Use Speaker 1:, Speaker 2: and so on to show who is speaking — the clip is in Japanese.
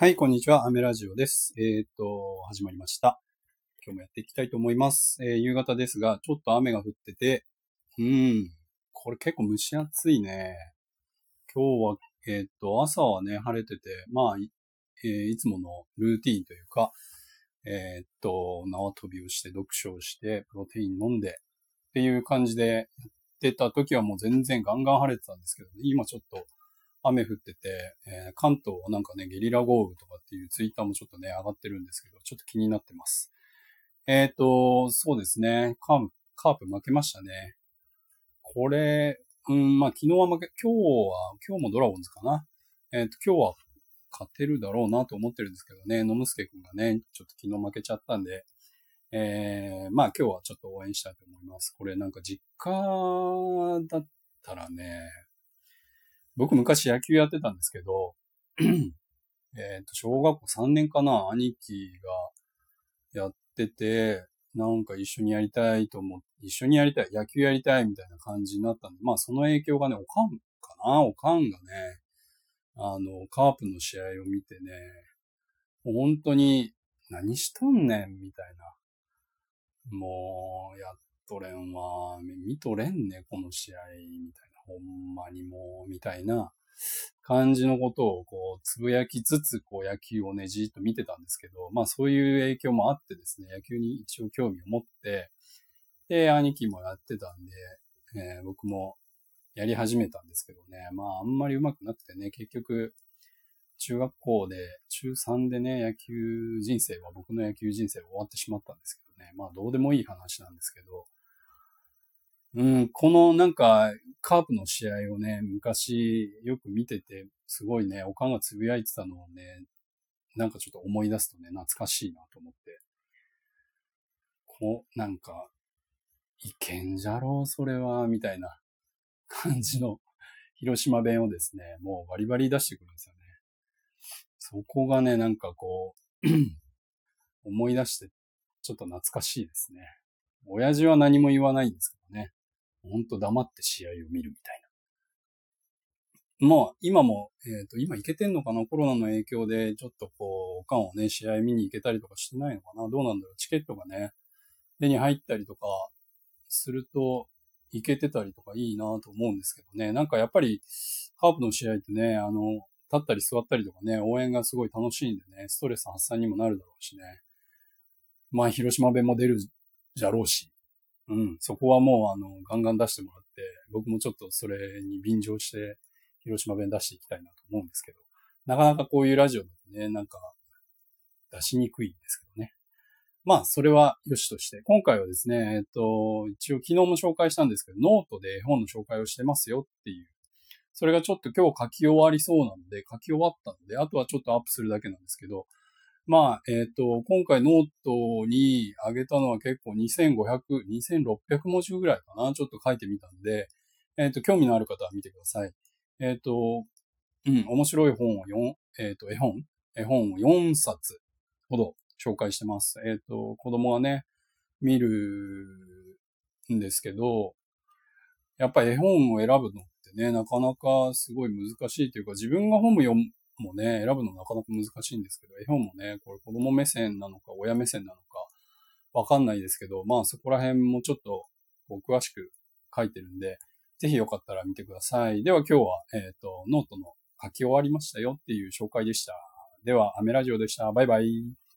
Speaker 1: はい、こんにちは。アメラジオです。えっ、と、始まりました。今日もやっていきたいと思います。えー夕方ですが、ちょっと雨が降ってて、うん、これ結構蒸し暑いね。今日は、えっ、と、朝はね、晴れてて、まあ、いえいつものルーティーンというか、えっ、と、縄跳びをして、読書をして、プロテイン飲んで、っていう感じでやってた時はもう全然ガンガン晴れてたんですけど、ね今ちょっと雨降ってて、えー関東はなんかね、ゲリラ豪雨とかっていうツイッターもちょっとね、上がってるんですけど、ちょっと気になってます。えっ、と、そうですね、カープ、カープ負けましたね。これ、うん、まあ昨日は負け、今日は、今日もドラゴンズかな。えっ、と、今日は勝てるだろうなと思ってるんですけどね、野村助くんがね、ちょっと昨日負けちゃったんで、えー、まあ今日はちょっと応援したいと思います。これなんか実家だったらね、僕昔野球やってたんですけど、えっと、小学校3年かな、兄貴がやってて、なんか一緒にやりたいと思って、一緒にやりたい、野球やりたいみたいな感じになったんで、まあその影響がね、おかんかな、おかんがね、あの、カープの試合を見てね、本当に、何しとんねん、みたいな。もう、やっとれんわ、見とれんね、この試合、みたい。ほんまにもう、みたいな感じのことを、こう、つぶやきつつ、こう、野球をね、じーっと見てたんですけど、まあそういう影響もあってですね、野球に一応興味を持って、で、兄貴もやってたんで、えー僕もやり始めたんですけどね、まああんまり上手くなくてね、結局、中学校で、中3でね、野球人生は、僕の野球人生は終わってしまったんですけどね、まあどうでもいい話なんですけど、うん、このなんか、カープの試合をね、昔よく見てて、すごいね、おかんがつぶやいてたのをね、なんかちょっと思い出すとね、懐かしいなと思って。こう、なんか、いけんじゃろう、それは、みたいな 感じの広島弁をですね、もうバリバリ出してくるんですよね。そこがね、なんかこう、思い出して、ちょっと懐かしいですね。親父は何も言わないんですけどね。ほんと黙って試合を見るみたいな。まあ、今も、えっ、と、今行けてんのかな？コロナの影響で、ちょっとこう、おかんをね、試合見に行けたりとかしてないのかな？どうなんだろう？チケットがね、手に入ったりとかすると、行けてたりとかいいなと思うんですけどね。なんかやっぱり、カープの試合ってね、あの、立ったり座ったりとかね、応援がすごい楽しいんでね、ストレス発散にもなるだろうしね。まあ、広島弁も出るじゃろうし、うん、そこはもう、あの、ガンガン出してもらって、僕もちょっとそれに便乗して、広島弁出していきたいなと思うんですけど、なかなかこういうラジオだとね、なんか、出しにくいんですけどね。まあ、それは良しとして、今回はですね、えっと、一応昨日も紹介したんですけど、ノートで絵本の紹介をしてますよっていう。それがちょっと今日書き終わりそうなので、書き終わったので、あとはちょっとアップするだけなんですけど、まあ、えっ、と、今回ノートに上げたのは結構2500、2600文字ぐらいかな。ちょっと書いてみたんで、えっ、と、興味のある方は見てください。えっ、と、うん、面白い本を4、えっ、と、絵本絵本を4冊ほど紹介してます。えっ、と、子供がね、見るんですけど、やっぱ絵本を選ぶのってね、なかなかすごい難しいというか、自分が本を読むもね、選ぶのなかなか難しいんですけど、絵本もね、これ子供目線なのか、親目線なのか、わかんないですけど、まあそこら辺もちょっとこう詳しく書いてるんで、ぜひよかったら見てください。では今日は、えっ、と、ノートの書き終わりましたよっていう紹介でした。では、アメラジオでした。バイバイ。